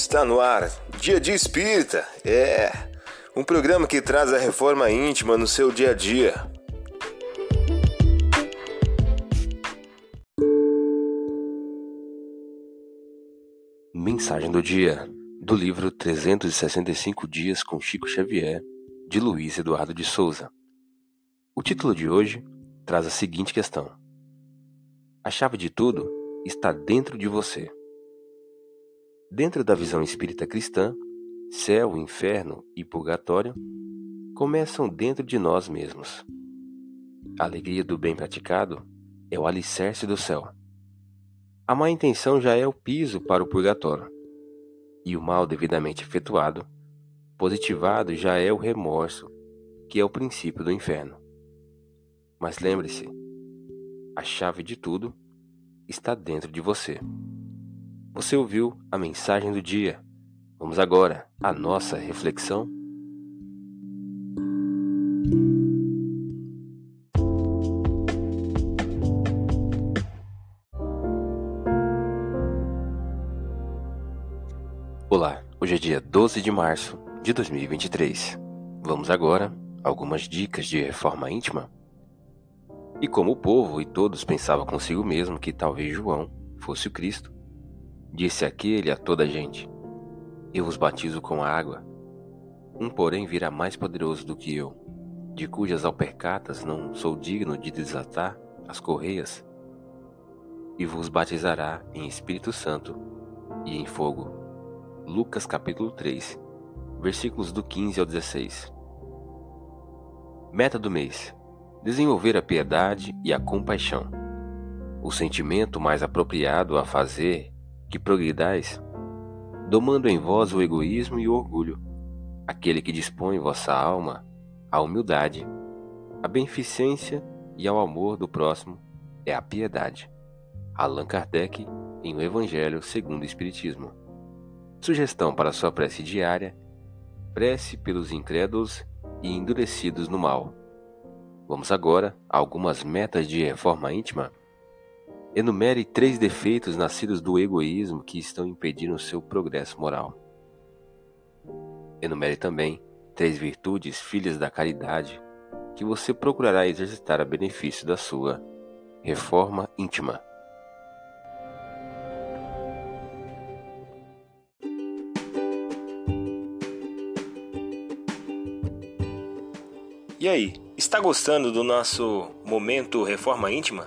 Está no ar, Dia de Espírita. É um programa que traz a reforma íntima no seu dia a dia. Mensagem do dia do livro 365 Dias com Chico Xavier, de Luiz Eduardo de Souza. O título de hoje traz a seguinte questão: A chave de tudo está dentro de você. Dentro da visão espírita cristã, céu, inferno e purgatório começam dentro de nós mesmos. A alegria do bem praticado é o alicerce do céu. A má intenção já é o piso para o purgatório. E o mal devidamente efetuado, positivado, já é o remorso, que é o princípio do inferno. Mas lembre-se, a chave de tudo está dentro de você. Você ouviu a mensagem do dia. Vamos agora à nossa reflexão. Olá, hoje é dia 12 de março de 2023. Vamos agora a algumas dicas de reforma íntima. E como o povo e todos pensavam consigo mesmo que talvez João fosse o Cristo, Disse aquele a toda a gente: Eu vos batizo com água. Um, porém, virá mais poderoso do que eu, de cujas alpercatas não sou digno de desatar as correias, e vos batizará em Espírito Santo e em fogo. Lucas capítulo 3, versículos do 15 ao 16. Meta do mês: desenvolver a piedade e a compaixão. O sentimento mais apropriado a fazer que progridais, domando em vós o egoísmo e o orgulho, aquele que dispõe vossa alma à humildade, à beneficência e ao amor do próximo é a piedade. Allan Kardec em O Evangelho segundo o Espiritismo. Sugestão para sua prece diária: prece pelos incrédulos e endurecidos no mal. Vamos agora a algumas metas de reforma íntima Enumere três defeitos nascidos do egoísmo que estão impedindo o seu progresso moral. Enumere também três virtudes filhas da caridade que você procurará exercitar a benefício da sua reforma íntima. E aí, está gostando do nosso momento Reforma Íntima?